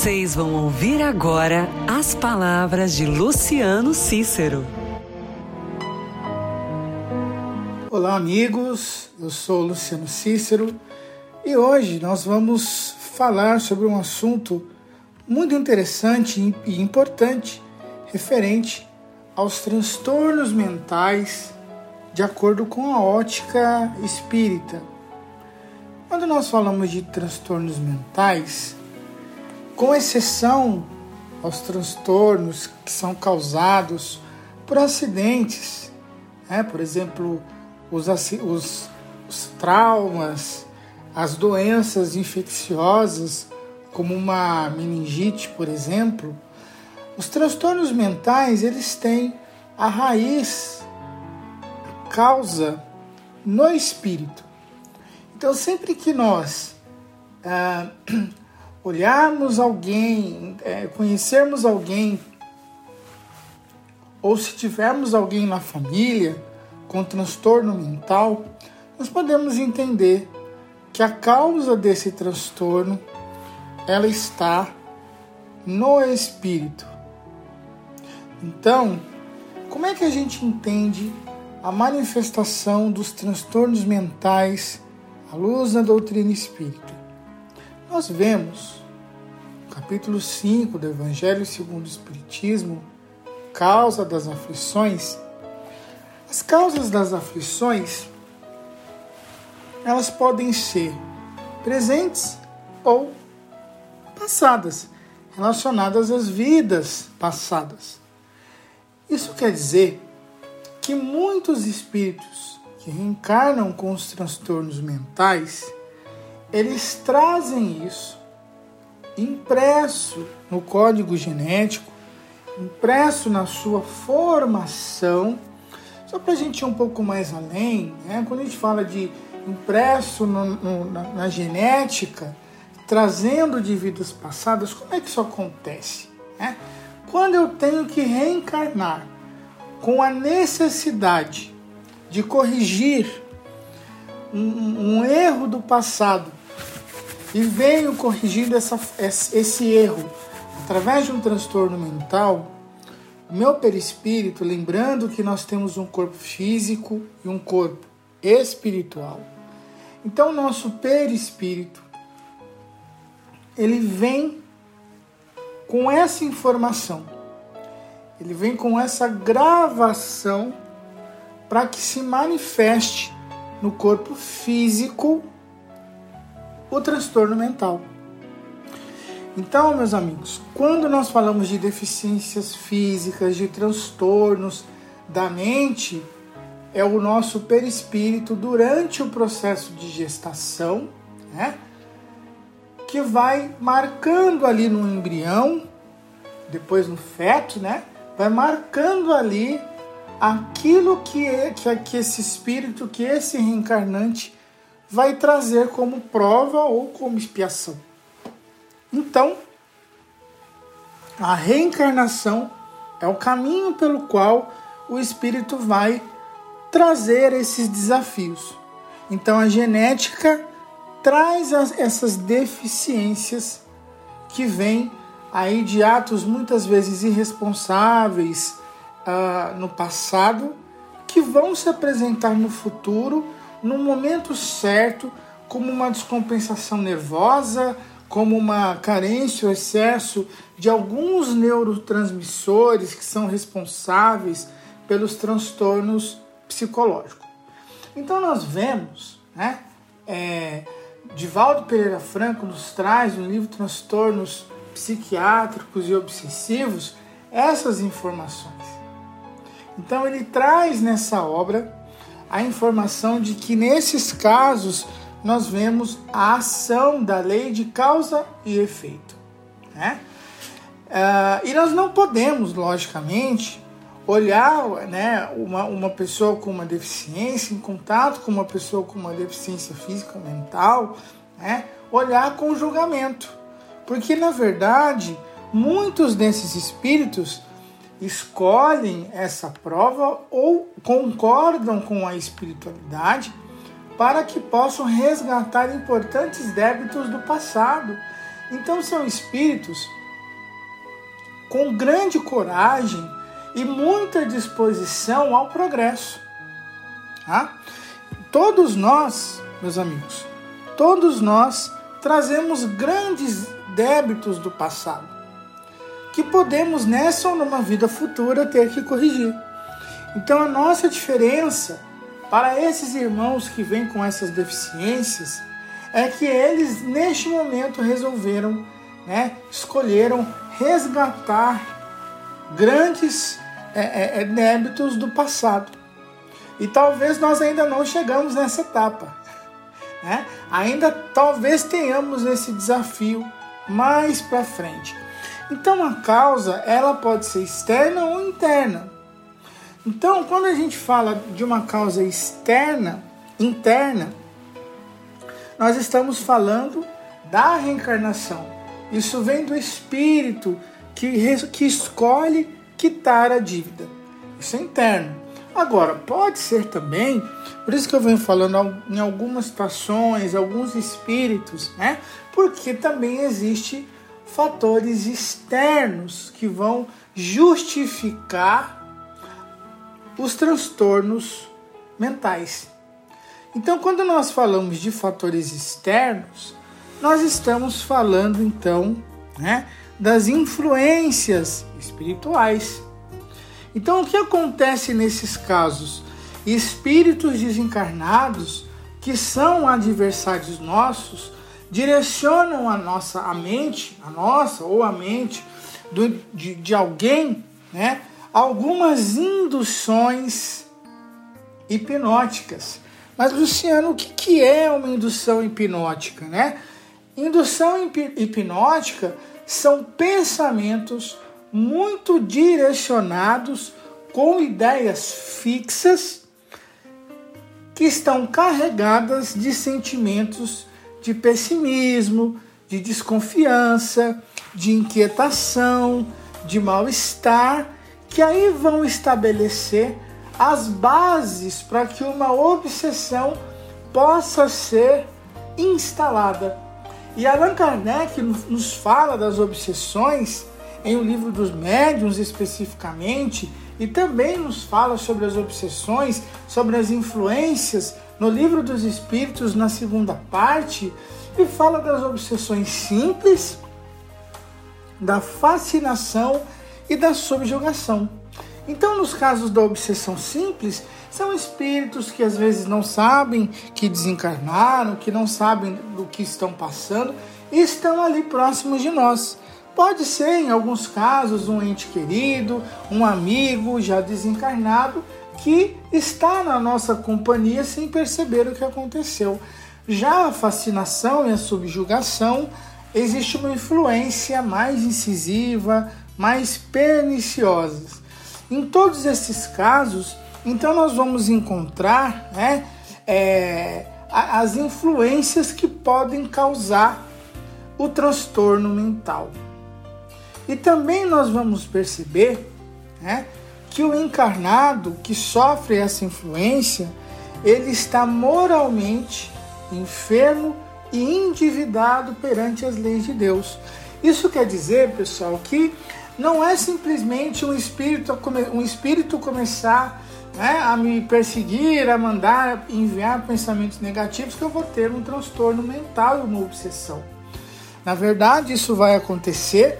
Vocês vão ouvir agora as palavras de Luciano Cícero. Olá, amigos. Eu sou Luciano Cícero e hoje nós vamos falar sobre um assunto muito interessante e importante referente aos transtornos mentais de acordo com a ótica espírita. Quando nós falamos de transtornos mentais, com exceção aos transtornos que são causados por acidentes, né? por exemplo, os, os- os traumas, as doenças infecciosas, como uma meningite, por exemplo, os transtornos mentais eles têm a raiz, a causa no espírito. Então, sempre que nós ah, olharmos alguém, eh, conhecermos alguém, ou se tivermos alguém na família com transtorno mental, nós podemos entender que a causa desse transtorno ela está no espírito. Então, como é que a gente entende a manifestação dos transtornos mentais à luz da doutrina espírita? Nós vemos capítulo 5 do Evangelho segundo o Espiritismo, causa das aflições. As causas das aflições elas podem ser presentes ou passadas, relacionadas às vidas passadas. Isso quer dizer que muitos espíritos que reencarnam com os transtornos mentais, eles trazem isso impresso no código genético, impresso na sua formação. Só para a gente ir um pouco mais além, né? quando a gente fala de impresso no- no- na, na genética, trazendo de vidas passadas, como é que isso acontece? né? Quando eu tenho que reencarnar com a necessidade de corrigir um, um- um erro do passado e venho corrigindo essa, esse esse erro através de um transtorno mental, o meu perispírito, lembrando que nós temos um corpo físico e um corpo espiritual. Então, o nosso perispírito, ele vem com essa informação, ele vem com essa gravação para que se manifeste no corpo físico o transtorno mental. Então, meus amigos, quando nós falamos de deficiências físicas, de transtornos da mente, é o nosso perispírito durante o processo de gestação, né? Que vai marcando ali no embrião, depois no feto, né? Vai marcando ali aquilo que, é, que, que esse espírito, que esse reencarnante vai trazer como prova ou como expiação. Então, a reencarnação é o caminho pelo qual o espírito vai trazer esses desafios. Então, a genética traz essas deficiências que vêm aí de atos muitas vezes irresponsáveis uh, no passado, que vão se apresentar no futuro, no momento certo, como uma descompensação nervosa, como uma carência ou excesso de alguns neurotransmissores que são responsáveis pelos transtornos psicológicos. Então nós vemos, né, é, Divaldo Pereira Franco nos traz no livro Transtornos Psiquiátricos e Obsessivos essas informações. Então ele traz nessa obra a informação de que nesses casos nós vemos a ação da lei de causa e efeito. Né? Uh, e nós não podemos, logicamente, olhar né, uma, uma pessoa com uma deficiência, em contato com uma pessoa com uma deficiência física ou mental, né, olhar com julgamento. Porque, na verdade, muitos desses espíritos escolhem essa prova ou concordam com a espiritualidade para que possam resgatar importantes débitos do passado. Então são espíritos com grande coragem e muita disposição ao progresso. Tá? Todos nós, meus amigos, todos nós trazemos grandes débitos do passado que podemos nessa ou numa vida futura ter que corrigir. Então a nossa diferença para esses irmãos que vêm com essas deficiências, é que eles neste momento resolveram, né, escolheram resgatar grandes é, é, é, débitos do passado. E talvez nós ainda não chegamos nessa etapa. Né? Ainda talvez tenhamos esse desafio mais para frente. Então a causa ela pode ser externa ou interna. Então, quando a gente fala de uma causa externa, interna, nós estamos falando da reencarnação. Isso vem do espírito que, que escolhe quitar a dívida. Isso é interno. Agora, pode ser também, por isso que eu venho falando em algumas situações, alguns espíritos, né? Porque também existe fatores externos que vão justificar os transtornos mentais. Então, quando nós falamos de fatores externos, nós estamos falando então né, das influências espirituais. Então, o que acontece nesses casos? Espíritos desencarnados, que são adversários nossos, direcionam a nossa a mente, a nossa ou a mente do, de, de alguém, né, algumas induções hipnóticas. Mas, Luciano, o que é uma indução hipnótica? Né? Indução hipnótica são pensamentos muito direcionados com ideias fixas que estão carregadas de sentimentos de pessimismo, de desconfiança, de inquietação, de mal-estar que aí vão estabelecer as bases para que uma obsessão possa ser instalada. E Allan Kardec nos fala das obsessões em O Livro dos Médiuns especificamente, e também nos fala sobre as obsessões, sobre as influências no Livro dos Espíritos, na segunda parte, e fala das obsessões simples, da fascinação e da subjugação. Então, nos casos da obsessão simples, São espíritos que às vezes não sabem que desencarnaram, que não sabem do que estão passando e estão ali próximos de nós. Pode ser, em alguns casos, um ente querido, um amigo já desencarnado que está na nossa companhia sem perceber o que aconteceu. Já a fascinação e a subjugação existe uma influência mais incisiva, mais perniciosa. Em todos esses casos, então nós vamos encontrar né, é, as influências que podem causar o transtorno mental. E também nós vamos perceber né, que o encarnado que sofre essa influência, ele está moralmente enfermo e endividado perante as leis de Deus. Isso quer dizer, pessoal, que não é simplesmente um espírito, um espírito começar né, a me perseguir, a mandar enviar pensamentos negativos que eu vou ter um transtorno mental e uma obsessão. Na verdade, isso vai acontecer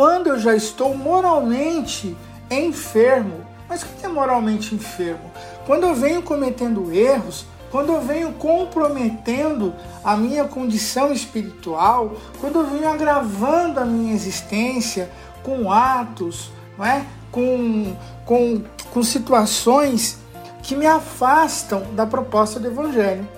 quando eu já estou moralmente enfermo. Mas o que é moralmente enfermo? Quando eu venho cometendo erros, quando eu venho comprometendo a minha condição espiritual, quando eu venho agravando a minha existência com atos, não é? com, com, com situações que me afastam da proposta do Evangelho.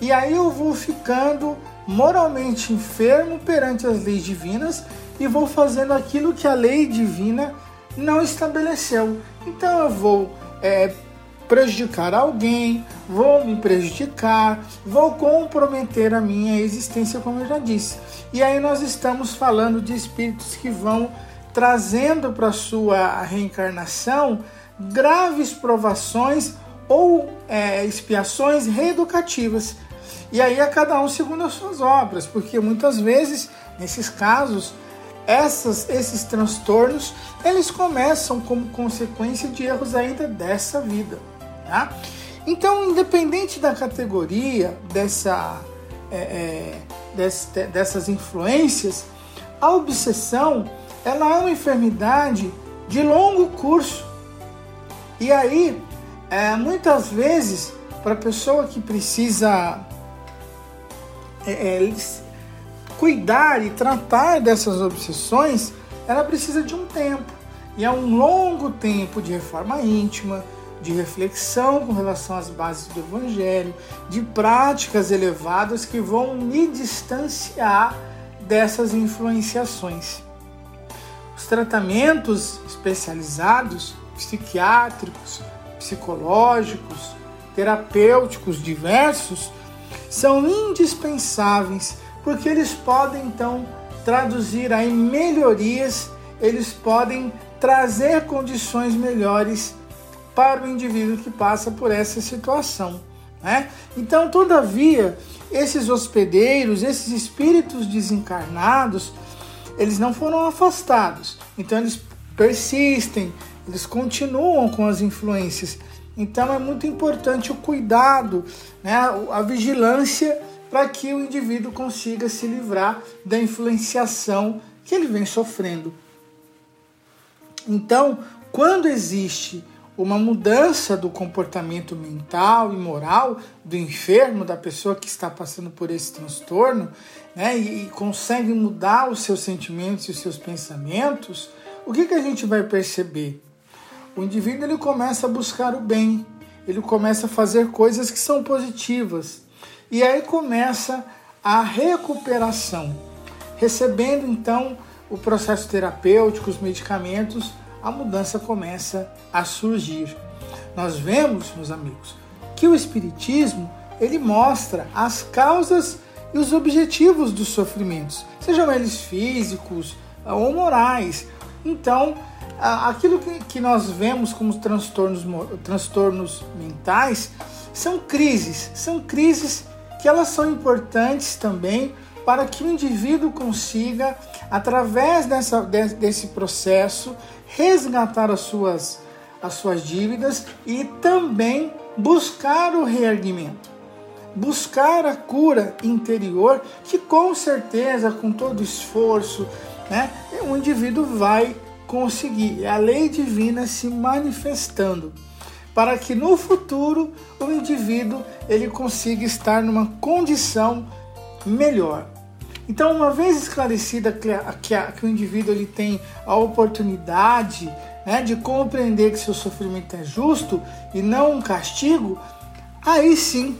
E aí eu vou ficando moralmente enfermo perante as leis divinas e vou fazendo aquilo que a lei divina não estabeleceu. Então eu vou é, prejudicar alguém, vou me prejudicar, vou comprometer a minha existência, como eu já disse. E aí nós estamos falando de espíritos que vão trazendo para sua reencarnação graves provações ou é, expiações reeducativas. E aí a cada um segundo as suas obras, porque muitas vezes, nesses casos, essas, esses transtornos eles começam como consequência de erros ainda dessa vida. Tá? Então, independente da categoria dessa, é, é, desse, dessas influências, a obsessão ela é uma enfermidade de longo curso. E aí, é, muitas vezes, para a pessoa que precisa é, é cuidar e tratar dessas obsessões, ela precisa de um tempo. E é um longo tempo de reforma íntima, de reflexão com relação às bases do Evangelho, de práticas elevadas que vão me distanciar dessas influenciações. Os tratamentos especializados, psiquiátricos, psicológicos, terapêuticos diversos, são indispensáveis porque eles podem então traduzir aí melhorias, eles podem trazer condições melhores para o indivíduo que passa por essa situação. Né? Então, todavia, esses hospedeiros, esses espíritos desencarnados, eles não foram afastados. Então, eles persistem, eles continuam com as influências. Então, é muito importante o cuidado, né? a vigilância para que o indivíduo consiga se livrar da influenciação que ele vem sofrendo. Então, quando existe uma mudança do comportamento mental e moral do enfermo, da pessoa que está passando por esse transtorno, né, e, consegue mudar os seus sentimentos e os seus pensamentos, o que, que a gente vai perceber? O indivíduo ele começa a buscar o bem, ele começa a fazer coisas que são positivas, e aí começa a recuperação, recebendo então o processo terapêutico, os medicamentos a mudança começa a surgir. Nós vemos, meus amigos, que o espiritismo ele mostra as causas e os objetivos dos sofrimentos, sejam eles físicos ou morais. Então, aquilo que nós vemos como transtornos, transtornos mentais são crises, são crises que elas são importantes também para que o indivíduo consiga, através dessa, desse processo, resgatar as suas, as suas dívidas e também buscar o reerguimento, buscar a cura interior, que com certeza, com todo esforço, né, o indivíduo vai conseguir. É a lei divina se manifestando. Para que no futuro o indivíduo ele consiga estar numa condição melhor. Então, uma vez esclarecida que, que, que o indivíduo ele tem a oportunidade né, de compreender que seu sofrimento é justo e não um castigo, aí sim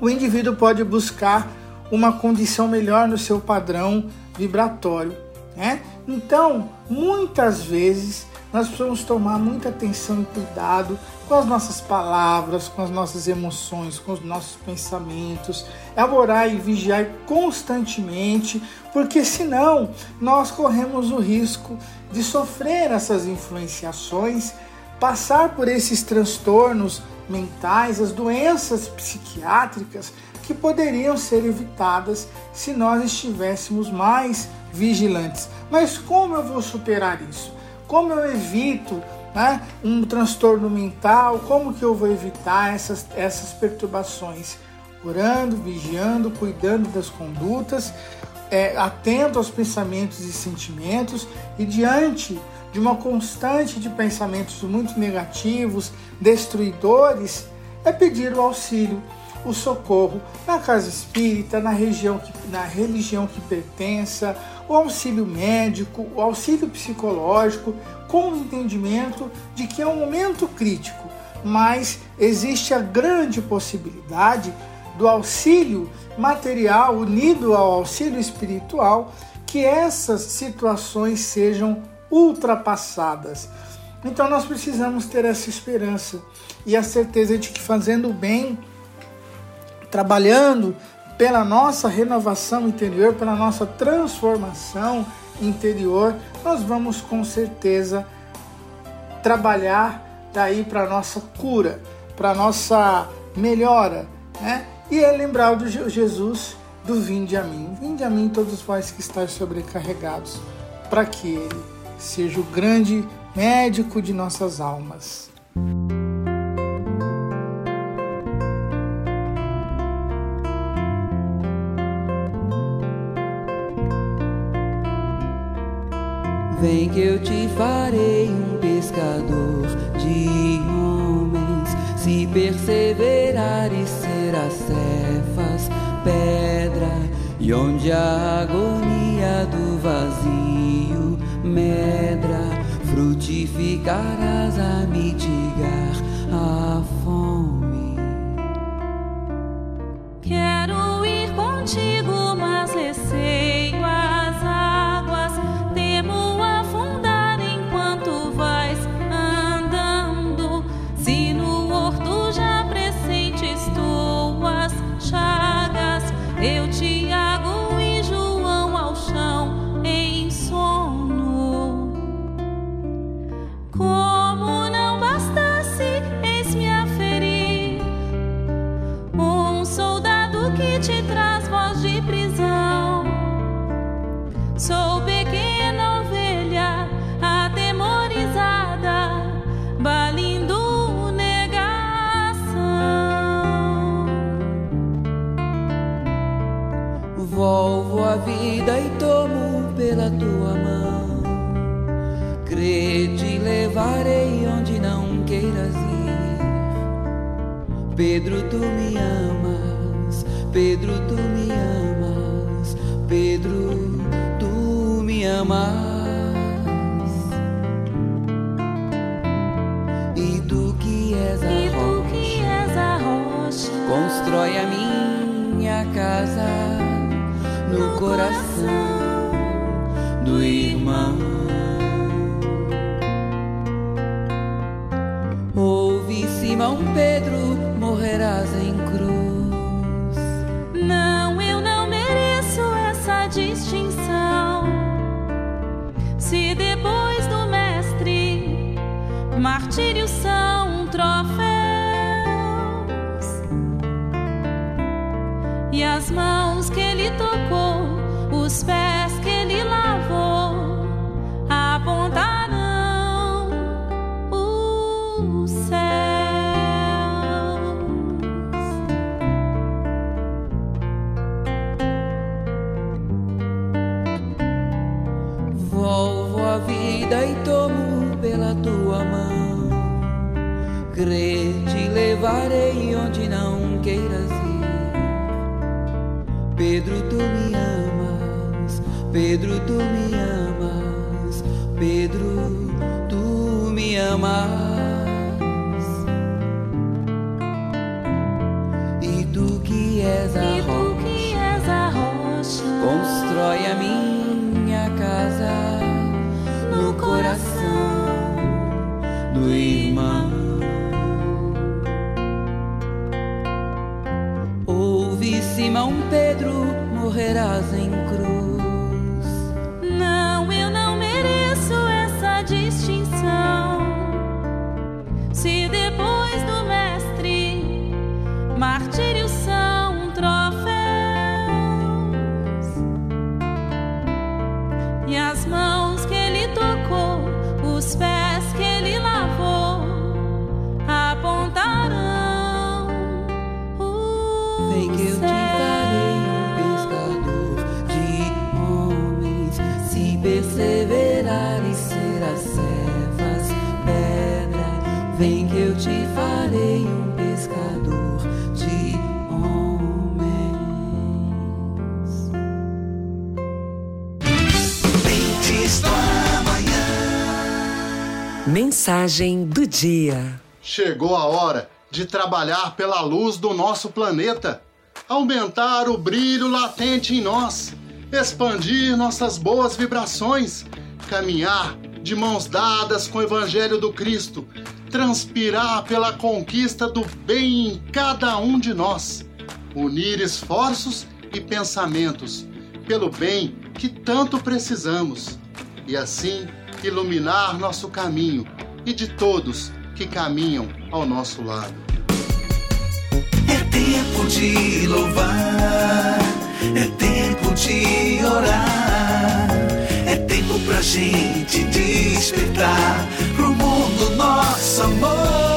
o indivíduo pode buscar uma condição melhor no seu padrão vibratório. Né? Então, muitas vezes nós precisamos tomar muita atenção e cuidado com as nossas palavras, com as nossas emoções, com os nossos pensamentos, é e vigiar constantemente, porque senão nós corremos o risco de sofrer essas influenciações, passar por esses transtornos mentais, as doenças psiquiátricas que poderiam ser evitadas se nós estivéssemos mais vigilantes. Mas como eu vou superar isso? Como eu evito né, um transtorno mental? Como que eu vou evitar essas, essas perturbações? Orando, vigiando, cuidando das condutas, é, atento aos pensamentos e sentimentos e diante de uma constante de pensamentos muito negativos, destruidores, é pedir o auxílio, o socorro na casa espírita, na região que, na religião que pertença, o auxílio médico, o auxílio psicológico, com o entendimento de que é um momento crítico, mas existe a grande possibilidade do auxílio material unido ao auxílio espiritual, que essas situações sejam ultrapassadas. Então nós precisamos ter essa esperança e a certeza de que fazendo bem, trabalhando pela nossa renovação interior, pela nossa transformação interior, nós vamos com certeza trabalhar daí para nossa cura, para nossa melhora, né? E é lembrar do Jesus do vinde a mim, vinde a mim todos vós que estáis sobrecarregados, para que ele seja o grande médico de nossas almas. Vem que eu te farei um pescador de homens. Se perseverares, serás cefas, pedra, e onde a agonia do vazio medra, frutificarás a mitigar a fome. Quero ir contigo, mas receio Pedro, tu me amas. Pedro, tu me amas. Pedro, tu me amas. E tu que és a rocha. que és a rocha, Constrói a minha casa no coração martírios Pedro, tu me amas, Pedro, tu me amas. Mensagem do dia. Chegou a hora de trabalhar pela luz do nosso planeta, aumentar o brilho latente em nós, expandir nossas boas vibrações, caminhar de mãos dadas com o Evangelho do Cristo, transpirar pela conquista do bem em cada um de nós, unir esforços e pensamentos pelo bem que tanto precisamos. E assim iluminar nosso caminho e de todos que caminham ao nosso lado. É tempo de louvar, é tempo de orar, é tempo pra gente despertar pro mundo nosso amor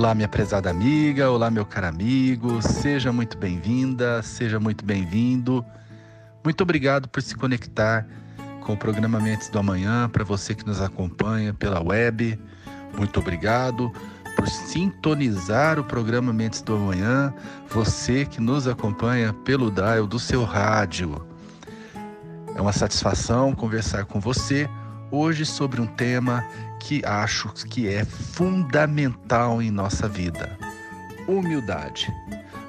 Olá, minha prezada amiga, olá, meu caro amigo, seja muito bem-vinda, seja muito bem-vindo. Muito obrigado por se conectar com o programa Mentes do Amanhã, para você que nos acompanha pela web. Muito obrigado por sintonizar o programa Mentes do Amanhã, você que nos acompanha pelo dial do seu rádio. É uma satisfação conversar com você hoje sobre um tema que acho que é fundamental em nossa vida: humildade.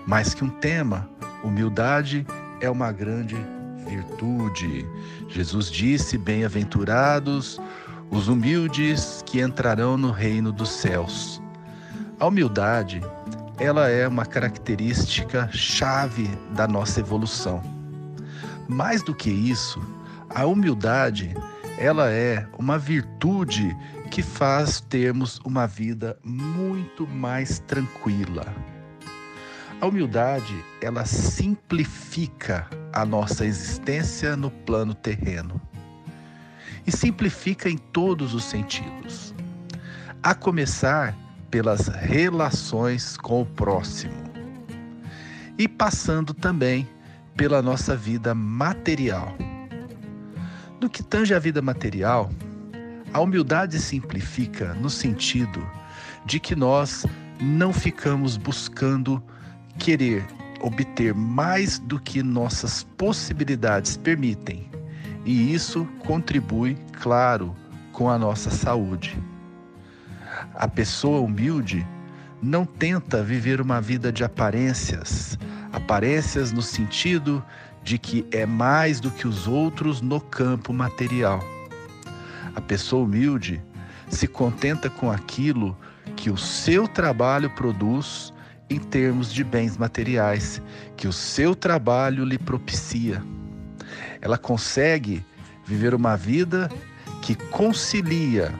Mais que um tema, humildade é uma grande virtude. Jesus disse: Bem-aventurados os humildes que entrarão no reino dos céus. A humildade, ela é uma característica chave da nossa evolução. Mais do que isso, a humildade, ela é uma virtude que faz termos uma vida muito mais tranquila. A humildade, ela simplifica a nossa existência no plano terreno. E simplifica em todos os sentidos. A começar pelas relações com o próximo. E passando também pela nossa vida material. No que tange a vida material, a humildade simplifica no sentido de que nós não ficamos buscando querer obter mais do que nossas possibilidades permitem, e isso contribui, claro, com a nossa saúde. A pessoa humilde não tenta viver uma vida de aparências, aparências no sentido de que é mais do que os outros no campo material. A pessoa humilde se contenta com aquilo que o seu trabalho produz em termos de bens materiais, que o seu trabalho lhe propicia. Ela consegue viver uma vida que concilia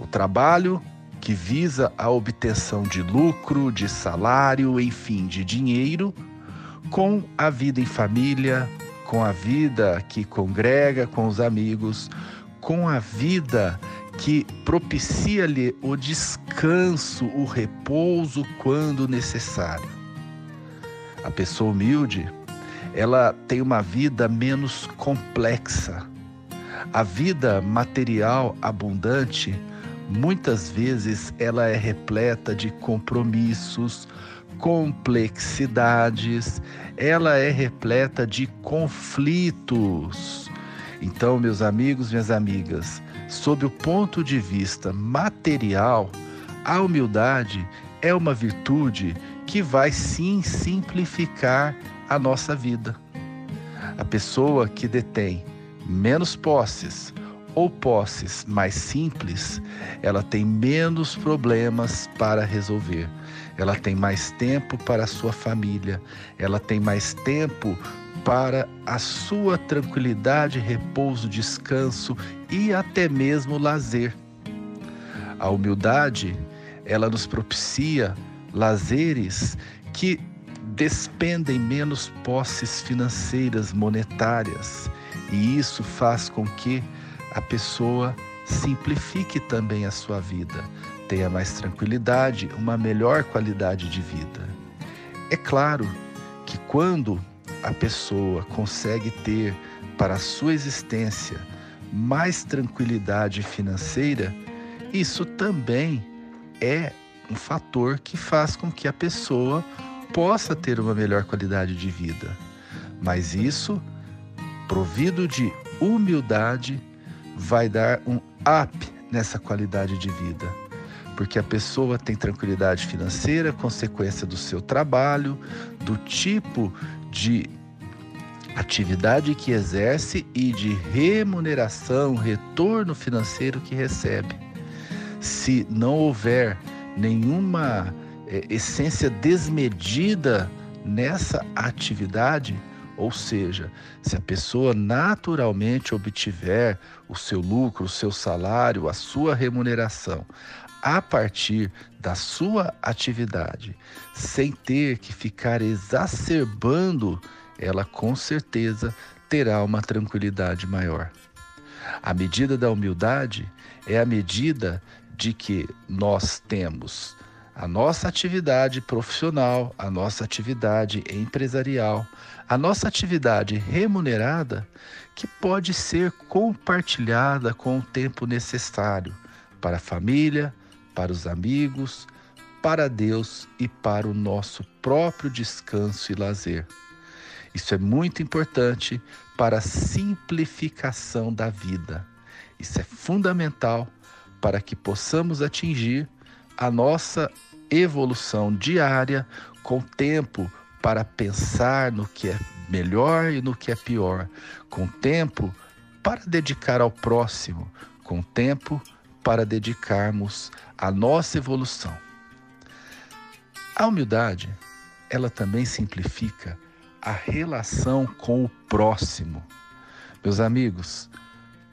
o trabalho que visa a obtenção de lucro, de salário, enfim, de dinheiro, com a vida em família, com a vida que congrega com os amigos, com a vida que propicia-lhe o descanso, o repouso quando necessário. A pessoa humilde, ela tem uma vida menos complexa. A vida material abundante, muitas vezes ela é repleta de compromissos, complexidades, ela é repleta de conflitos. Então, meus amigos, minhas amigas, sob o ponto de vista material, a humildade é uma virtude que vai sim simplificar a nossa vida. A pessoa que detém menos posses ou posses mais simples, ela tem menos problemas para resolver. Ela tem mais tempo para a sua família, ela tem mais tempo para a sua tranquilidade, repouso, descanso e até mesmo lazer. A humildade, ela nos propicia lazeres que despendem menos posses financeiras, monetárias, e isso faz com que a pessoa simplifique também a sua vida, tenha mais tranquilidade, uma melhor qualidade de vida. É claro que quando a pessoa consegue ter para a sua existência mais tranquilidade financeira, isso também é um fator que faz com que a pessoa possa ter uma melhor qualidade de vida. Mas isso, provido de humildade, vai dar um up nessa qualidade de vida. Porque a pessoa tem tranquilidade financeira, consequência do seu trabalho, do tipo de atividade que exerce e de remuneração, retorno financeiro que recebe. Se não houver nenhuma é, essência desmedida nessa atividade, ou seja, se a pessoa naturalmente obtiver o seu lucro, o seu salário, a sua remuneração a partir da sua atividade, sem ter que ficar exacerbando, ela com certeza terá uma tranquilidade maior. A medida da humildade é a medida de que nós temos a nossa atividade profissional, a nossa atividade empresarial, a nossa atividade remunerada, que pode ser compartilhada com o tempo necessário para a família, para os amigos, para Deus e para o nosso próprio descanso e lazer. Isso é muito importante para a simplificação da vida. Isso é fundamental para que possamos atingir a nossa evolução diária com tempo para pensar no que é melhor e no que é pior, com tempo para dedicar ao próximo, com tempo para dedicarmos à nossa evolução. A humildade, ela também simplifica a relação com o próximo. Meus amigos,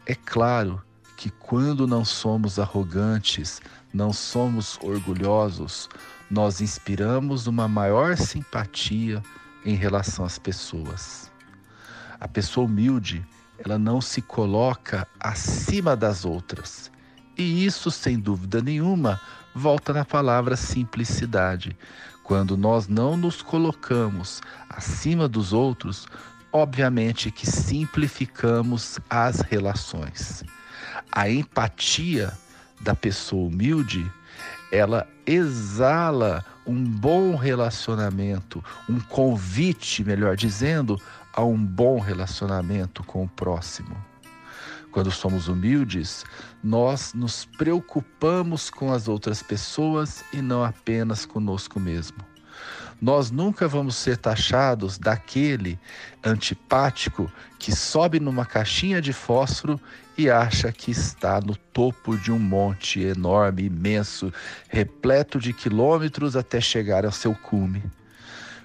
é claro que quando não somos arrogantes, não somos orgulhosos, nós inspiramos uma maior simpatia em relação às pessoas. A pessoa humilde, ela não se coloca acima das outras. E isso, sem dúvida nenhuma, volta na palavra simplicidade. Quando nós não nos colocamos acima dos outros, obviamente que simplificamos as relações a empatia da pessoa humilde, ela exala um bom relacionamento, um convite, melhor dizendo, a um bom relacionamento com o próximo. Quando somos humildes, nós nos preocupamos com as outras pessoas e não apenas conosco mesmo. Nós nunca vamos ser taxados daquele antipático que sobe numa caixinha de fósforo e acha que está no topo de um monte enorme, imenso, repleto de quilômetros até chegar ao seu cume.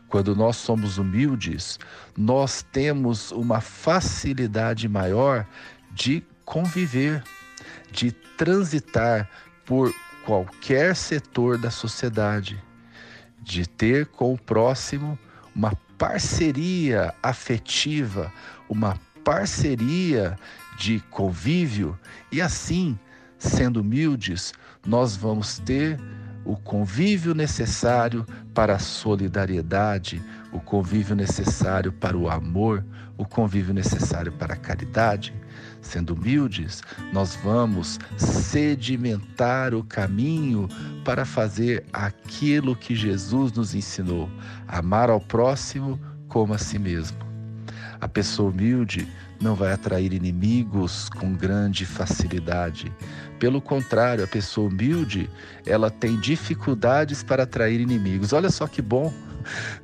Quando nós somos humildes, nós temos uma facilidade maior de conviver, de transitar por qualquer setor da sociedade de ter com o próximo uma parceria afetiva, uma parceria de convívio e assim, sendo humildes, nós vamos ter o convívio necessário para a solidariedade, o convívio necessário para o amor, o convívio necessário para a caridade. Sendo humildes, nós vamos sedimentar o caminho para fazer aquilo que Jesus nos ensinou: amar ao próximo como a si mesmo. A pessoa humilde não vai atrair inimigos com grande facilidade. Pelo contrário, a pessoa humilde, ela tem dificuldades para atrair inimigos. Olha só que bom.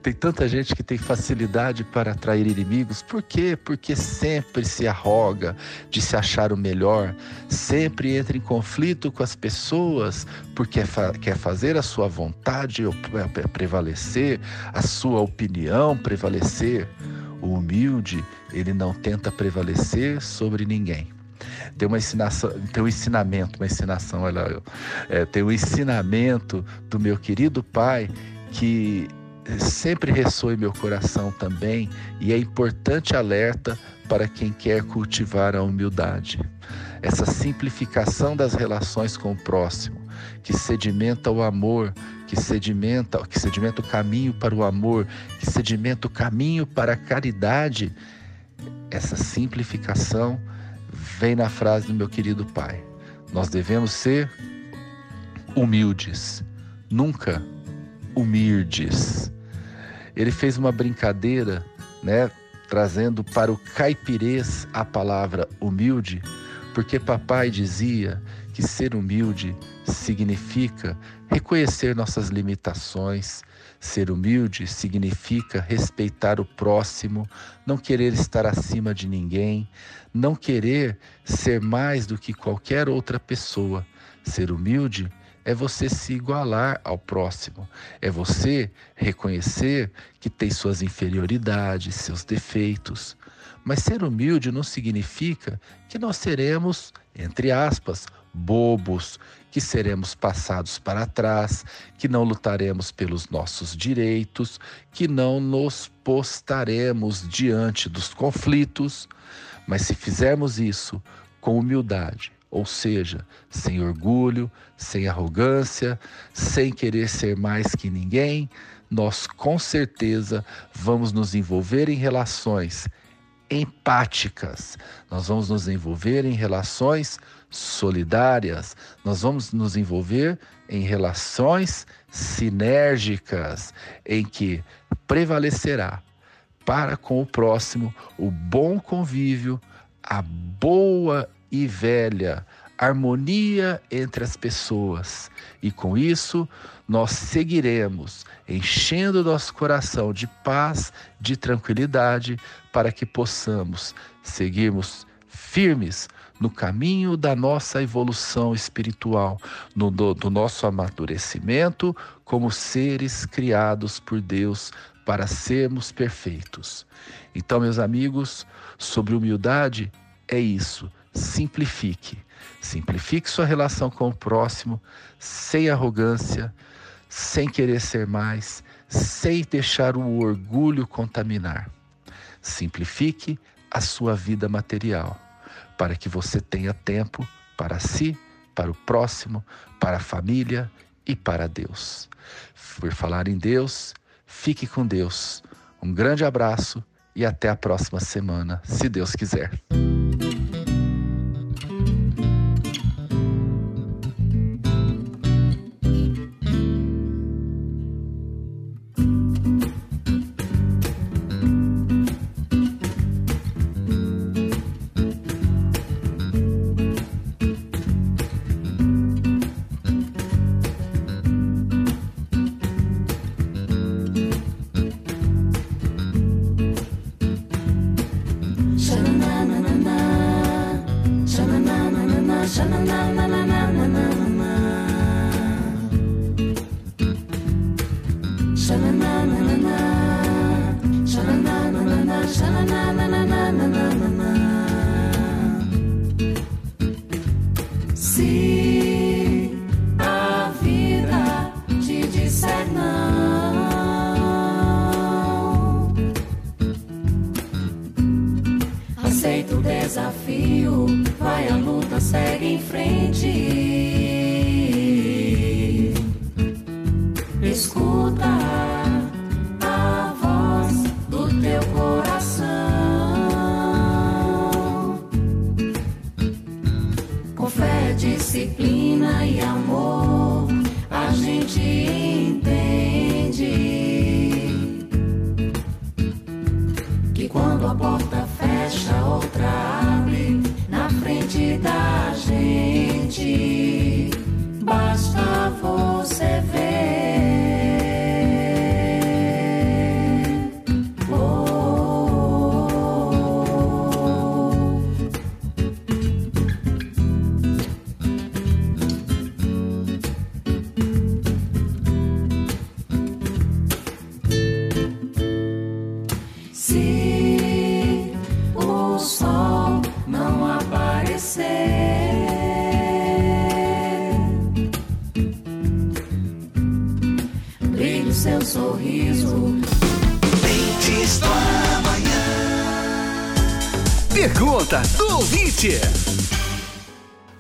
Tem tanta gente que tem facilidade para atrair inimigos. Por quê? Porque sempre se arroga de se achar o melhor, sempre entra em conflito com as pessoas porque quer fazer a sua vontade prevalecer, a sua opinião prevalecer. O humilde, ele não tenta prevalecer sobre ninguém. Tem uma ensinação, tem um ensinamento, uma ensinação, olha, é, tem um ensinamento do meu querido pai que sempre ressoa em meu coração também e é importante alerta para quem quer cultivar a humildade. Essa simplificação das relações com o próximo, que sedimenta o amor, que sedimenta, que sedimenta o caminho para o amor, que sedimenta o caminho para a caridade. Essa simplificação vem na frase do meu querido pai. Nós devemos ser humildes, nunca humildes. Ele fez uma brincadeira, né, trazendo para o caipirês a palavra humilde, porque papai dizia que ser humilde significa reconhecer nossas limitações, ser humilde significa respeitar o próximo, não querer estar acima de ninguém, não querer ser mais do que qualquer outra pessoa. Ser humilde é você se igualar ao próximo, é você reconhecer que tem suas inferioridades, seus defeitos. Mas ser humilde não significa que nós seremos, entre aspas, bobos, que seremos passados para trás, que não lutaremos pelos nossos direitos, que não nos postaremos diante dos conflitos. Mas se fizermos isso com humildade, ou seja, sem orgulho, sem arrogância, sem querer ser mais que ninguém, nós com certeza vamos nos envolver em relações empáticas, nós vamos nos envolver em relações solidárias, nós vamos nos envolver em relações sinérgicas, em que prevalecerá para com o próximo o bom convívio, a boa e velha harmonia entre as pessoas. E com isso, nós seguiremos enchendo nosso coração de paz, de tranquilidade, para que possamos seguirmos firmes no caminho da nossa evolução espiritual, no, do, do nosso amadurecimento como seres criados por Deus para sermos perfeitos. Então, meus amigos, sobre humildade é isso simplifique. Simplifique sua relação com o próximo, sem arrogância, sem querer ser mais, sem deixar o orgulho contaminar. Simplifique a sua vida material, para que você tenha tempo para si, para o próximo, para a família e para Deus. Por falar em Deus, fique com Deus. Um grande abraço e até a próxima semana, se Deus quiser.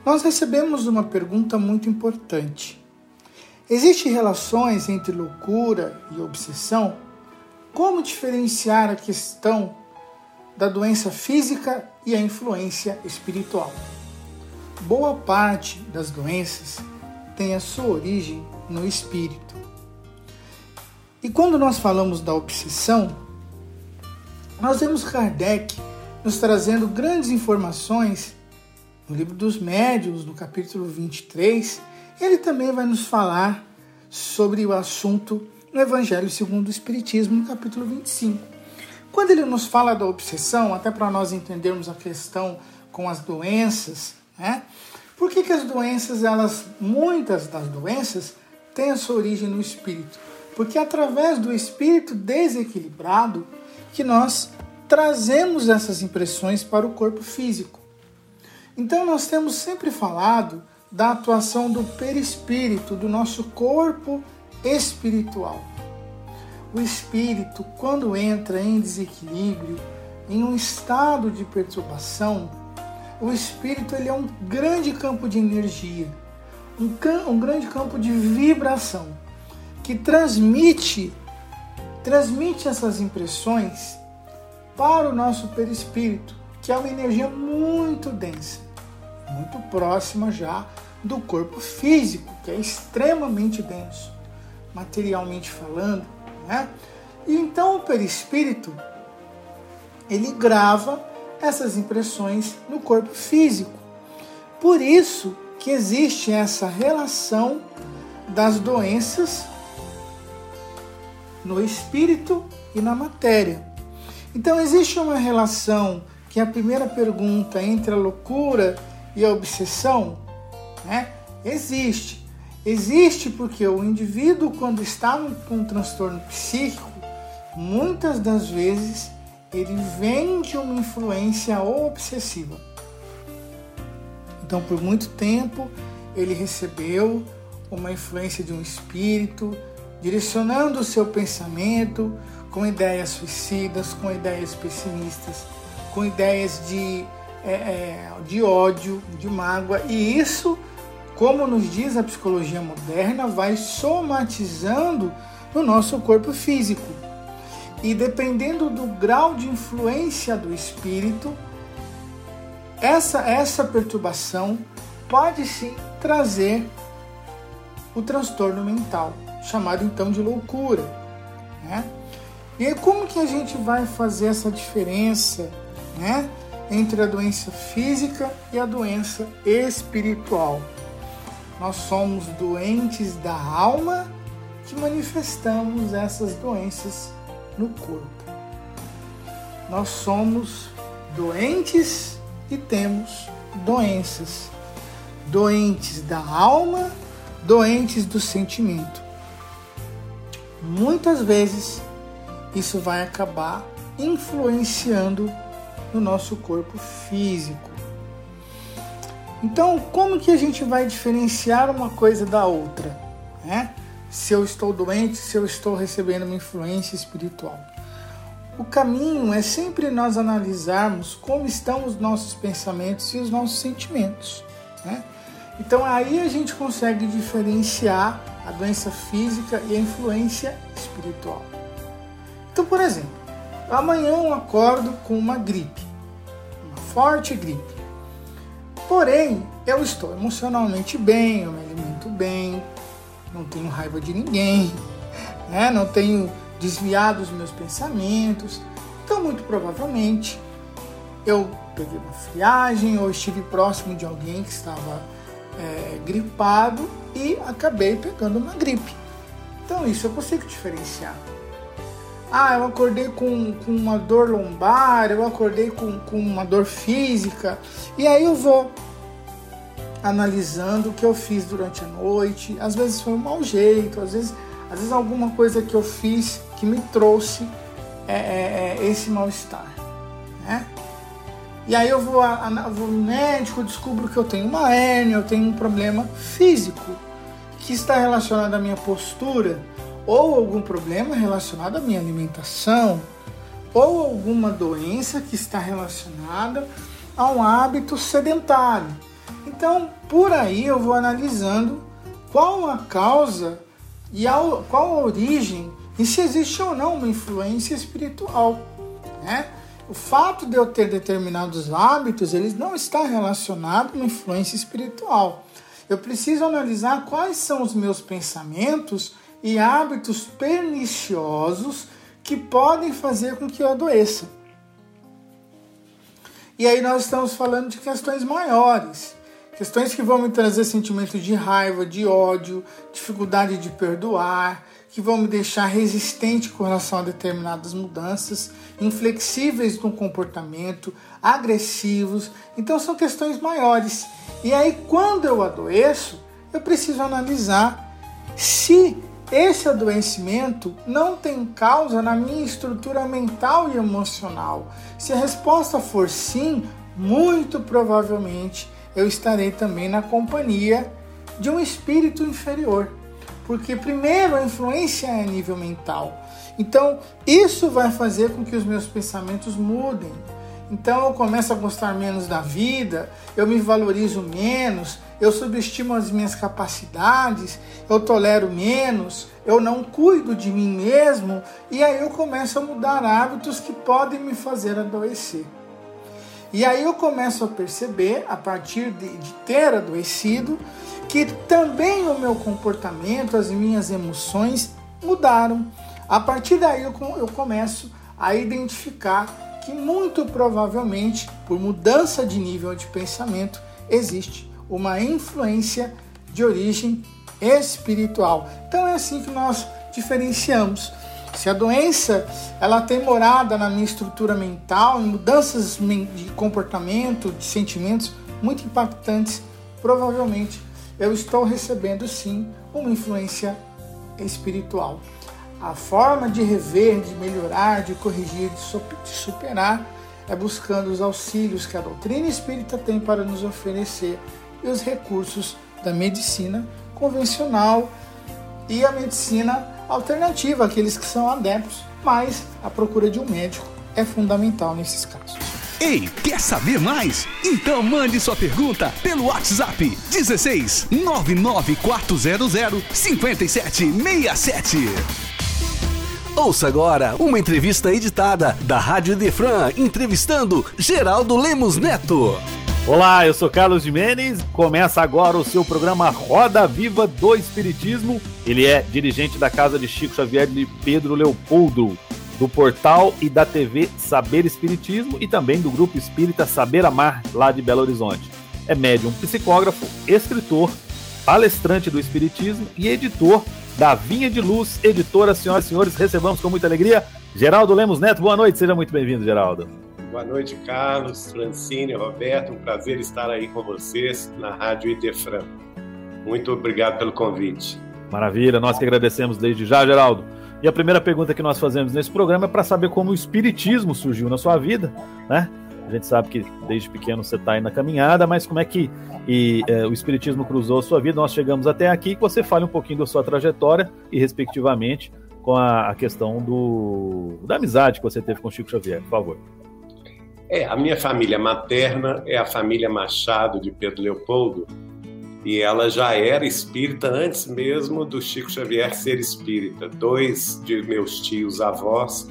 Nós recebemos uma pergunta muito importante. Existem relações entre loucura e obsessão? Como diferenciar a questão da doença física e a influência espiritual? Boa parte das doenças tem a sua origem no espírito. E quando nós falamos da obsessão, nós vemos Kardec nos trazendo grandes informações no livro dos Médiuns, no capítulo 23. Ele também vai nos falar sobre o assunto no Evangelho segundo o Espiritismo, no capítulo 25. Quando ele nos fala da obsessão, até para nós entendermos a questão com as doenças, né? Por que, que as doenças, elas, muitas das doenças, têm a sua origem no espírito? Porque é através do espírito desequilibrado que nós trazemos essas impressões para o corpo físico. Então nós temos sempre falado da atuação do perispírito, do nosso corpo espiritual. O espírito, quando entra em desequilíbrio, em um estado de perturbação, o espírito ele é um grande campo de energia, um, um grande campo de vibração que transmite transmite essas impressões para o nosso perispírito, que é uma energia muito densa, muito próxima já do corpo físico, que é extremamente denso materialmente falando, né? E então o perispírito ele grava essas impressões no corpo físico. Por isso que existe essa relação das doenças no espírito e na matéria. Então existe uma relação que é a primeira pergunta entre a loucura e a obsessão, né? Existe. Existe porque o indivíduo, quando está com um transtorno psíquico, muitas das vezes ele vem de uma influência obsessiva. Então, por muito tempo, ele recebeu uma influência de um espírito, direcionando o seu pensamento com ideias suicidas, com ideias pessimistas, com ideias de, é, é, de ódio, de mágoa, e isso como nos diz a psicologia moderna, vai somatizando no nosso corpo físico. E dependendo do grau de influência do espírito, essa, essa perturbação pode sim trazer o transtorno mental, chamado então de loucura. Né? E aí, como que a gente vai fazer essa diferença né, entre a doença física e a doença espiritual? nós somos doentes da alma que manifestamos essas doenças no corpo. Nós somos doentes e temos doenças. Doentes da alma, doentes do sentimento. Muitas vezes isso vai acabar influenciando no nosso corpo físico. Então, como que a gente vai diferenciar uma coisa da outra? Né? Se eu estou doente, se eu estou recebendo uma influência espiritual. O caminho é sempre nós analisarmos como estão os nossos pensamentos e os nossos sentimentos. Né? Então aí a gente consegue diferenciar a doença física e a influência espiritual. Então, por exemplo, amanhã eu acordo com uma gripe, uma forte gripe Porém, eu estou emocionalmente bem, eu me alimento bem, não tenho raiva de ninguém, né? não tenho desviado os meus pensamentos. Então, muito provavelmente, eu peguei uma friagem ou estive próximo de alguém que estava é, gripado e acabei pegando uma gripe. Então, isso eu consigo diferenciar. Ah, eu acordei com, com uma dor lombar, eu acordei com, com uma dor física, e aí eu vou analisando o que eu fiz durante a noite. Às vezes foi um mau jeito, às vezes, às vezes alguma coisa que eu fiz que me trouxe é, é, é esse mal-estar. Né? E aí eu vou, eu vou no médico, descubro que eu tenho uma hérnia, eu tenho um problema físico que está relacionado à minha postura ou algum problema relacionado à minha alimentação, ou alguma doença que está relacionada a um hábito sedentário. Então, por aí eu vou analisando qual a causa e a, qual a origem e se existe ou não uma influência espiritual. Né? O fato de eu ter determinados hábitos, eles não está relacionado a uma influência espiritual. Eu preciso analisar quais são os meus pensamentos e hábitos perniciosos que podem fazer com que eu adoeça. E aí nós estamos falando de questões maiores, questões que vão me trazer sentimentos de raiva, de ódio, dificuldade de perdoar, que vão me deixar resistente com relação a determinadas mudanças, inflexíveis no comportamento, agressivos. Então são questões maiores. E aí quando eu adoeço, eu preciso analisar se esse adoecimento não tem causa na minha estrutura mental e emocional. Se a resposta for sim, muito provavelmente eu estarei também na companhia de um espírito inferior. Porque, primeiro, a influência é a nível mental. Então, isso vai fazer com que os meus pensamentos mudem. Então, eu começo a gostar menos da vida, eu me valorizo menos, eu subestimo as minhas capacidades, eu tolero menos, eu não cuido de mim mesmo e aí eu começo a mudar hábitos que podem me fazer adoecer. E aí eu começo a perceber, a partir de, de ter adoecido, que também o meu comportamento, as minhas emoções mudaram. A partir daí eu, eu começo a identificar que muito provavelmente, por mudança de nível de pensamento, existe uma influência de origem espiritual. Então é assim que nós diferenciamos. Se a doença ela tem morada na minha estrutura mental, em mudanças de comportamento, de sentimentos muito impactantes, provavelmente eu estou recebendo sim uma influência espiritual. A forma de rever, de melhorar, de corrigir, de superar é buscando os auxílios que a doutrina espírita tem para nos oferecer e os recursos da medicina convencional e a medicina alternativa, aqueles que são adeptos, mas a procura de um médico é fundamental nesses casos. Ei, quer saber mais? Então mande sua pergunta pelo WhatsApp 16 99400 5767. Ouça agora uma entrevista editada da Rádio Defran entrevistando Geraldo Lemos Neto. Olá, eu sou Carlos Jimenez. Começa agora o seu programa Roda Viva do Espiritismo. Ele é dirigente da Casa de Chico Xavier de Pedro Leopoldo, do portal e da TV Saber Espiritismo e também do grupo espírita Saber Amar, lá de Belo Horizonte. É médium psicógrafo, escritor, palestrante do Espiritismo e editor da Vinha de Luz, editora. Senhoras e senhores, recebamos com muita alegria Geraldo Lemos Neto. Boa noite, seja muito bem-vindo, Geraldo. Boa noite, Carlos, Francine, Roberto. Um prazer estar aí com vocês na Rádio Idefran. Muito obrigado pelo convite. Maravilha, nós que agradecemos desde já, Geraldo. E a primeira pergunta que nós fazemos nesse programa é para saber como o Espiritismo surgiu na sua vida, né? A gente sabe que desde pequeno você está aí na caminhada, mas como é que e, é, o Espiritismo cruzou a sua vida? Nós chegamos até aqui, que você fale um pouquinho da sua trajetória e, respectivamente, com a, a questão do, da amizade que você teve com Chico Xavier, por favor. É, a minha família materna é a família Machado de Pedro Leopoldo e ela já era espírita antes mesmo do Chico Xavier ser espírita. Dois de meus tios avós,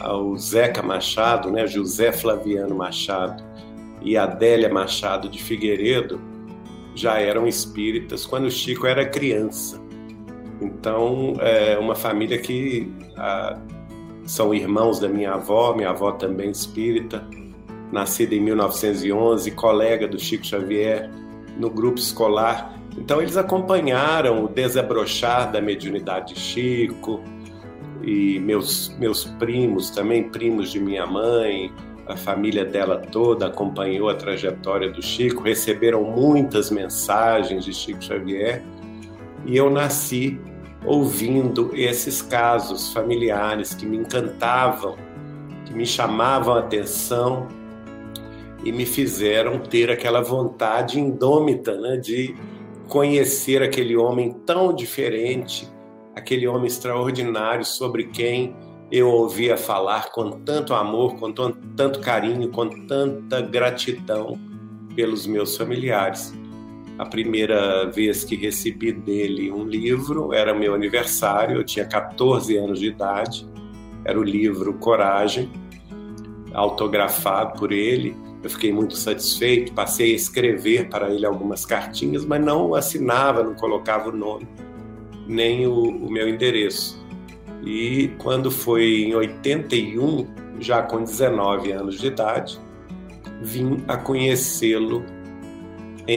o Zeca Machado, né, José Flaviano Machado e Adélia Machado de Figueiredo já eram espíritas quando o Chico era criança. Então, é uma família que ah, são irmãos da minha avó, minha avó também espírita, nascida em 1911, colega do Chico Xavier no grupo escolar. Então, eles acompanharam o desabrochar da mediunidade de Chico e meus, meus primos, também primos de minha mãe, a família dela toda acompanhou a trajetória do Chico, receberam muitas mensagens de Chico Xavier e eu nasci ouvindo esses casos familiares que me encantavam, que me chamavam a atenção e me fizeram ter aquela vontade indômita né, de conhecer aquele homem tão diferente, aquele homem extraordinário sobre quem eu ouvia falar com tanto amor, com tanto carinho, com tanta gratidão pelos meus familiares. A primeira vez que recebi dele um livro era meu aniversário, eu tinha 14 anos de idade. Era o livro Coragem, autografado por ele. Eu fiquei muito satisfeito, passei a escrever para ele algumas cartinhas, mas não assinava, não colocava o nome, nem o, o meu endereço. E quando foi em 81, já com 19 anos de idade, vim a conhecê-lo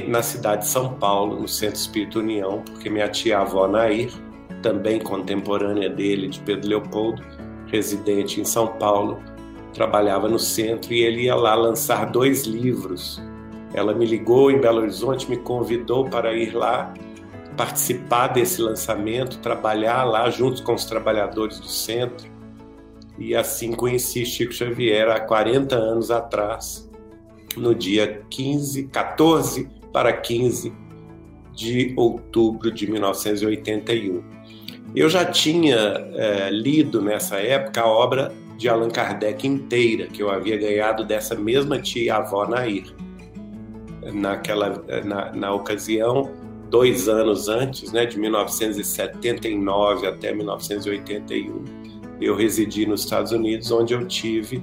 na cidade de São Paulo, no Centro Espírito União, porque minha tia-avó Nair, também contemporânea dele, de Pedro Leopoldo, residente em São Paulo, trabalhava no centro e ele ia lá lançar dois livros. Ela me ligou em Belo Horizonte, me convidou para ir lá participar desse lançamento, trabalhar lá junto com os trabalhadores do centro. E assim conheci Chico Xavier há 40 anos atrás, no dia 15, 14 para 15 de outubro de 1981. Eu já tinha é, lido nessa época a obra de Allan Kardec inteira, que eu havia ganhado dessa mesma tia-avó Nair. Naquela, na, na ocasião, dois anos antes, né, de 1979 até 1981, eu residi nos Estados Unidos, onde eu tive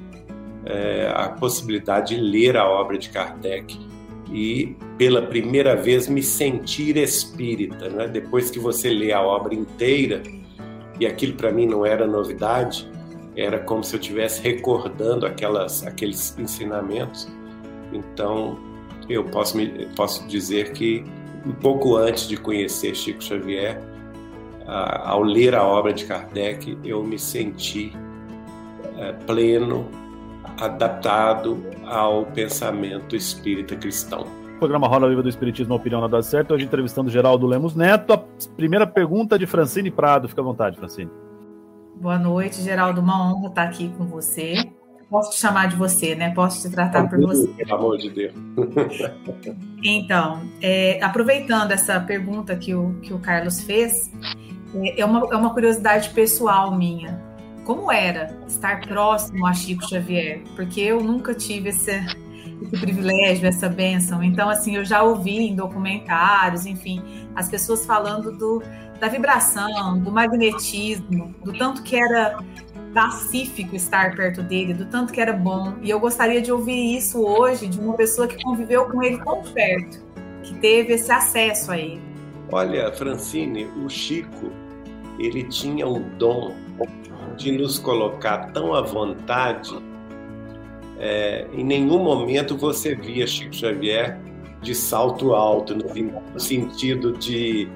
é, a possibilidade de ler a obra de Kardec e, pela primeira vez, me sentir espírita. Né? Depois que você lê a obra inteira, e aquilo para mim não era novidade, era como se eu estivesse recordando aquelas, aqueles ensinamentos. Então, eu posso, me, posso dizer que um pouco antes de conhecer Chico Xavier, ao ler a obra de Kardec, eu me senti é, pleno, adaptado ao pensamento espírita cristão. Programa Roda Viva do Espiritismo, Opinião Nada Certo. Hoje entrevistando Geraldo Lemos Neto. A primeira pergunta de Francine Prado. Fica à vontade, Francine. Boa noite, Geraldo. Uma honra estar aqui com você. Posso te chamar de você, né? Posso te tratar por você. Pelo amor de Deus. então, é, aproveitando essa pergunta que o, que o Carlos fez, é, é uma, é uma curiosidade pessoal minha. Como era estar próximo a Chico Xavier? Porque eu nunca tive esse, esse privilégio, essa bênção. Então, assim, eu já ouvi em documentários, enfim, as pessoas falando do, da vibração, do magnetismo, do tanto que era pacífico estar perto dele, do tanto que era bom. E eu gostaria de ouvir isso hoje de uma pessoa que conviveu com ele tão perto, que teve esse acesso a ele. Olha, Francine, o Chico, ele tinha o dom de nos colocar tão à vontade. É, em nenhum momento você via Chico Xavier de salto alto, no sentido de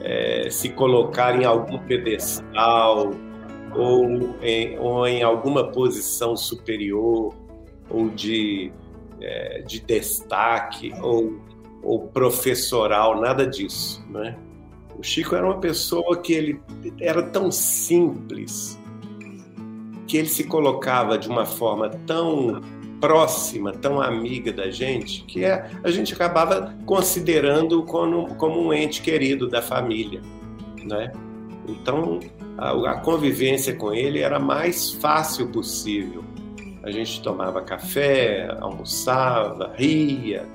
é, se colocar em algum pedestal, ou em, ou em alguma posição superior ou de, é, de destaque ou, ou professoral, nada disso, né? O Chico era uma pessoa que ele era tão simples, que ele se colocava de uma forma tão próxima, tão amiga da gente, que é, a gente acabava considerando como, como um ente querido da família, né? Então, a, a convivência com ele era a mais fácil possível. A gente tomava café, almoçava, ria,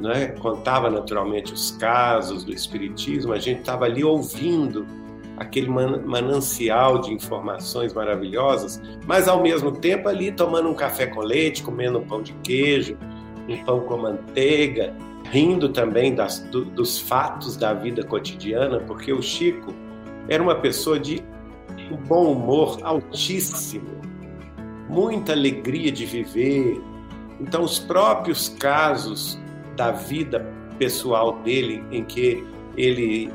né? contava naturalmente os casos do Espiritismo, a gente estava ali ouvindo aquele manancial de informações maravilhosas, mas ao mesmo tempo ali tomando um café com leite, comendo um pão de queijo, um pão com manteiga, rindo também das, do, dos fatos da vida cotidiana, porque o Chico era uma pessoa de um bom humor altíssimo, muita alegria de viver. Então, os próprios casos da vida pessoal dele, em que ele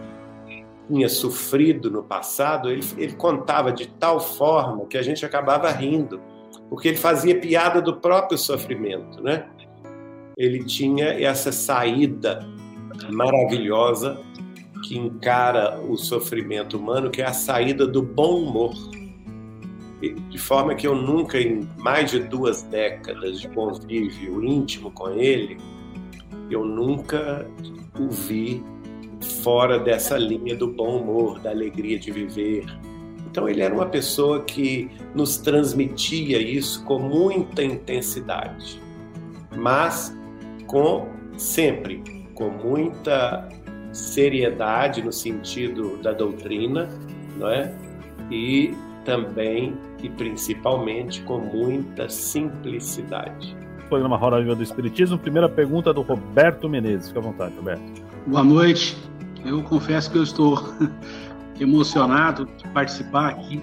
tinha sofrido no passado, ele, ele contava de tal forma que a gente acabava rindo, porque ele fazia piada do próprio sofrimento, né? Ele tinha essa saída maravilhosa que encara o sofrimento humano, que é a saída do bom humor. De forma que eu nunca, em mais de duas décadas de convívio íntimo com ele, eu nunca o vi fora dessa linha do bom humor, da alegria de viver. Então ele era uma pessoa que nos transmitia isso com muita intensidade, mas com sempre com muita seriedade no sentido da doutrina, não é? E também e principalmente com muita simplicidade. Programa Roda Viva do Espiritismo. Primeira pergunta do Roberto Menezes. Fique à vontade, Roberto. Boa noite. Eu confesso que eu estou emocionado de participar aqui.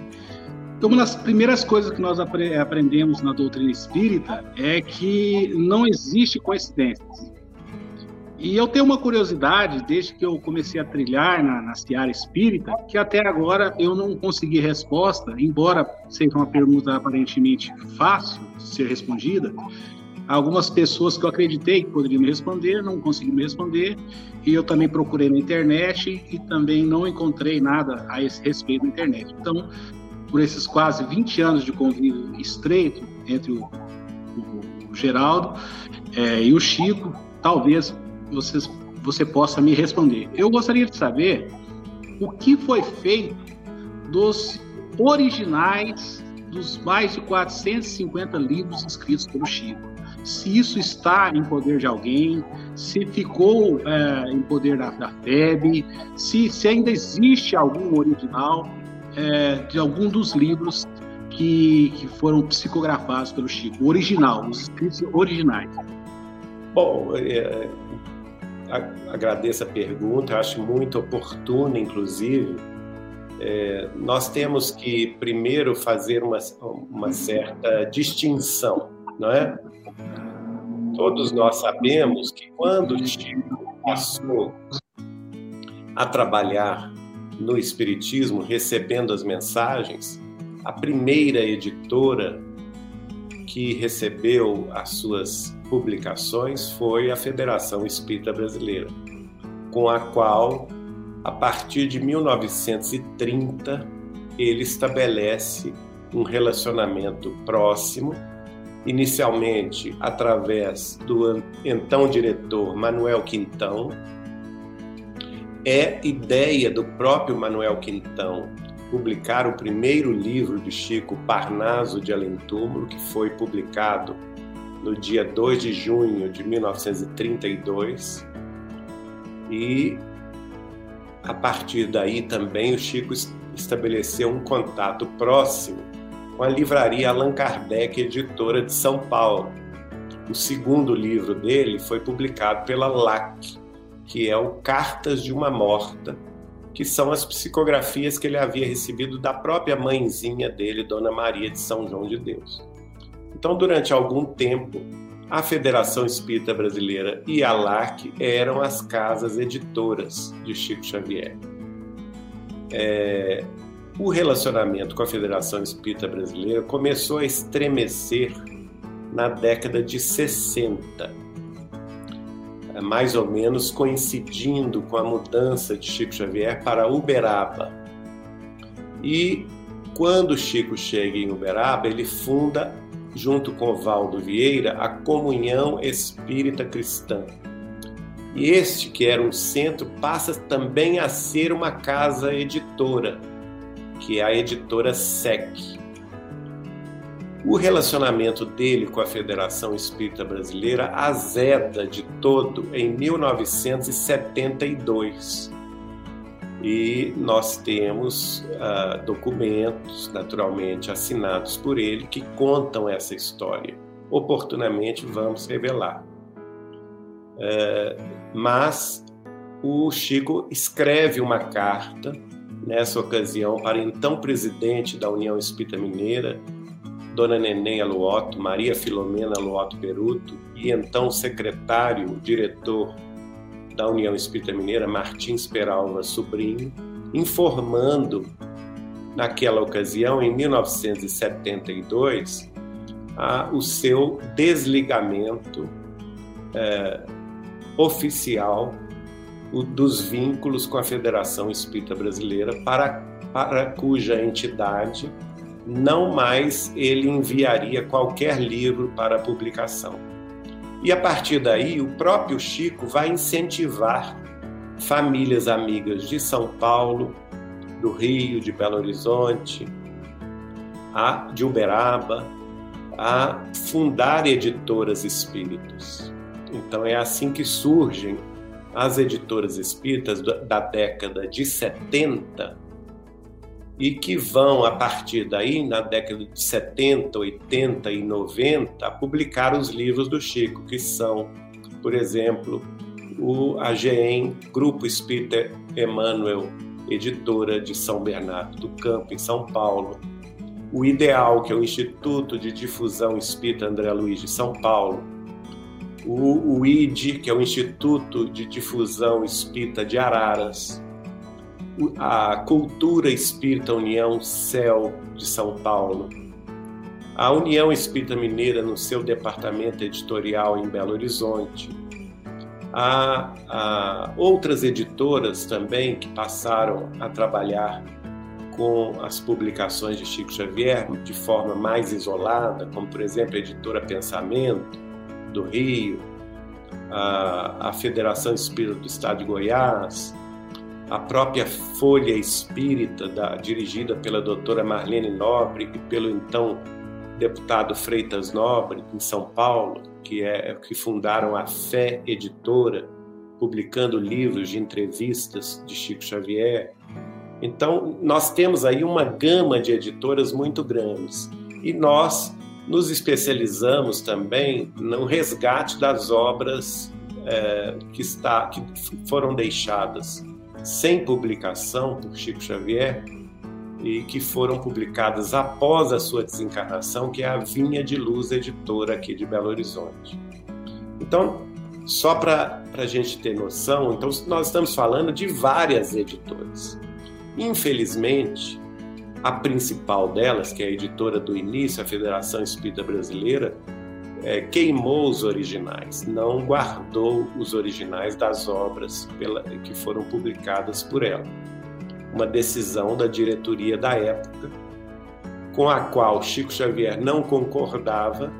Uma das primeiras coisas que nós apre aprendemos na doutrina espírita é que não existe coincidências. E eu tenho uma curiosidade, desde que eu comecei a trilhar na, na Seara Espírita, que até agora eu não consegui resposta, embora seja uma pergunta aparentemente fácil de ser respondida. Algumas pessoas que eu acreditei que poderiam me responder, não conseguiram me responder, e eu também procurei na internet e também não encontrei nada a esse respeito na internet. Então, por esses quase 20 anos de convívio estreito entre o, o, o Geraldo é, e o Chico, talvez vocês, você possa me responder. Eu gostaria de saber o que foi feito dos originais dos mais de 450 livros escritos pelo Chico. Se isso está em poder de alguém, se ficou é, em poder da, da FEB, se, se ainda existe algum original é, de algum dos livros que, que foram psicografados pelo Chico, original, os escritos originais. Bom, é, agradeço a pergunta, acho muito oportuna, inclusive. É, nós temos que primeiro fazer uma, uma certa distinção, não é? Todos nós sabemos que quando Chico passou a trabalhar no Espiritismo, recebendo as mensagens, a primeira editora que recebeu as suas publicações foi a Federação Espírita Brasileira, com a qual, a partir de 1930, ele estabelece um relacionamento próximo, inicialmente através do então diretor Manuel Quintão. É ideia do próprio Manuel Quintão publicar o primeiro livro de Chico, Parnaso de Além Túmulo, que foi publicado no dia 2 de junho de 1932. E a partir daí também o Chico estabeleceu um contato próximo com a livraria Allan Kardec, editora de São Paulo. O segundo livro dele foi publicado pela LAC, que é o Cartas de uma Morta, que são as psicografias que ele havia recebido da própria mãezinha dele, Dona Maria de São João de Deus. Então, durante algum tempo, a Federação Espírita Brasileira e a LAC eram as casas editoras de Chico Xavier. É, o relacionamento com a Federação Espírita Brasileira começou a estremecer na década de 60, mais ou menos coincidindo com a mudança de Chico Xavier para Uberaba. E quando Chico chega em Uberaba, ele funda junto com Valdo Vieira, a Comunhão Espírita Cristã. E este, que era um centro, passa também a ser uma casa editora, que é a editora SEC. O relacionamento dele com a Federação Espírita Brasileira azeda de todo em 1972 e nós temos uh, documentos, naturalmente assinados por ele, que contam essa história. Oportunamente vamos revelar. É, mas o Chico escreve uma carta nessa ocasião para então presidente da União Espírita Mineira, Dona Neném Aluoto, Maria Filomena Aluoto Peruto, e então secretário, diretor da União Espírita Mineira, Martins Peralva Sobrinho, informando, naquela ocasião, em 1972, a, o seu desligamento é, oficial dos vínculos com a Federação Espírita Brasileira, para, para cuja entidade não mais ele enviaria qualquer livro para publicação. E a partir daí, o próprio Chico vai incentivar famílias amigas de São Paulo, do Rio, de Belo Horizonte, a, de Uberaba, a fundar editoras espíritas. Então é assim que surgem as editoras espíritas da década de 70 e que vão, a partir daí, na década de 70, 80 e 90, publicar os livros do Chico, que são, por exemplo, o AGEM, Grupo Espírita Emmanuel, editora de São Bernardo do Campo, em São Paulo, o IDEAL, que é o Instituto de Difusão Espírita André Luiz de São Paulo, o, o que é o Instituto de Difusão Espírita de Araras, a Cultura Espírita União Céu de São Paulo, a União Espírita Mineira no seu departamento editorial em Belo Horizonte, há, há outras editoras também que passaram a trabalhar com as publicações de Chico Xavier de forma mais isolada, como por exemplo a editora Pensamento do Rio, a, a Federação Espírita do Estado de Goiás, a própria Folha Espírita, da, dirigida pela doutora Marlene Nobre e pelo então deputado Freitas Nobre, em São Paulo, que, é, que fundaram a Fé Editora, publicando livros de entrevistas de Chico Xavier. Então, nós temos aí uma gama de editoras muito grandes. E nós nos especializamos também no resgate das obras é, que, está, que foram deixadas sem publicação por Chico Xavier e que foram publicadas após a sua desencarnação, que é a Vinha de Luz Editora aqui de Belo Horizonte. Então, só para a gente ter noção, então nós estamos falando de várias editoras. Infelizmente, a principal delas, que é a editora do início, a Federação Espírita Brasileira, é, queimou os originais, não guardou os originais das obras pela, que foram publicadas por ela. Uma decisão da diretoria da época, com a qual Chico Xavier não concordava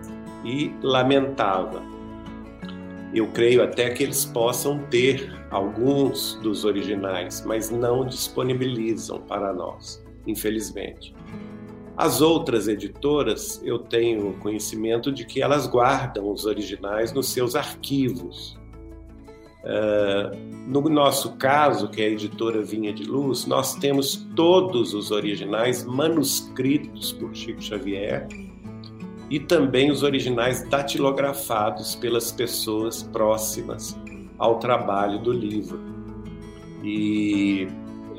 e lamentava. Eu creio até que eles possam ter alguns dos originais, mas não disponibilizam para nós, infelizmente. As outras editoras, eu tenho conhecimento de que elas guardam os originais nos seus arquivos. Uh, no nosso caso, que é a editora Vinha de Luz, nós temos todos os originais manuscritos por Chico Xavier e também os originais datilografados pelas pessoas próximas ao trabalho do livro. E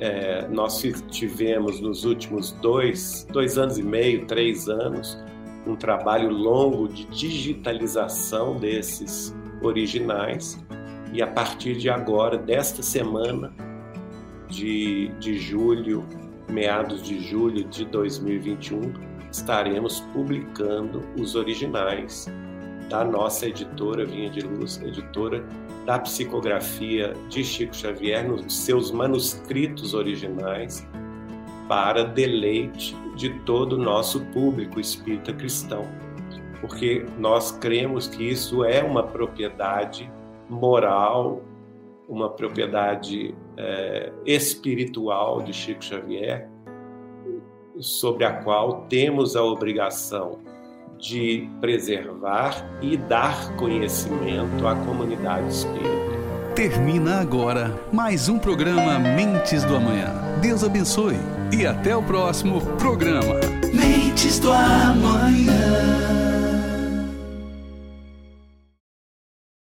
é, nós tivemos nos últimos dois, dois anos e meio, três anos, um trabalho longo de digitalização desses originais. E a partir de agora, desta semana de, de julho, meados de julho de 2021, estaremos publicando os originais da nossa editora Vinha de Luz, editora da psicografia de Chico Xavier nos seus manuscritos originais para deleite de todo o nosso público espírita cristão. Porque nós cremos que isso é uma propriedade moral, uma propriedade é, espiritual de Chico Xavier, sobre a qual temos a obrigação de preservar e dar conhecimento à comunidade espírita. Termina agora mais um programa Mentes do Amanhã. Deus abençoe e até o próximo programa. Mentes do Amanhã.